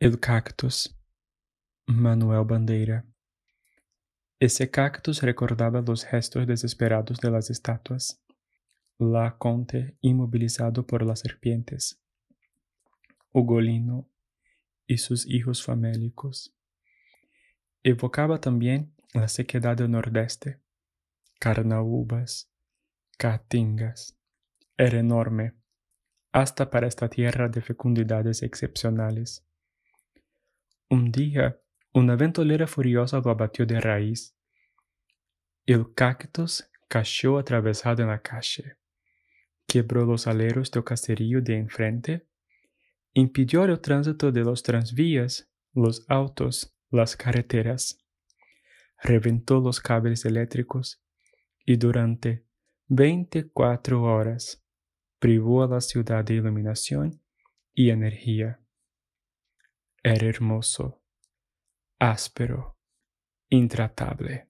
El cactus. Manuel Bandeira. Ese cactus recordaba los gestos desesperados de las estatuas. La conte inmovilizado por las serpientes. Ugolino y sus hijos famélicos. Evocaba también la sequedad del nordeste. Carnaúbas, caatingas. Era enorme, hasta para esta tierra de fecundidades excepcionales. Un día, una ventolera furiosa lo abatió de raíz. El cactus cayó atravesado en la calle, quebró los aleros del caserío de enfrente, impidió el tránsito de los transvías, los autos, las carreteras, reventó los cables eléctricos y durante 24 horas privó a la ciudad de iluminación y energía. Era hermoso, áspero, intratable.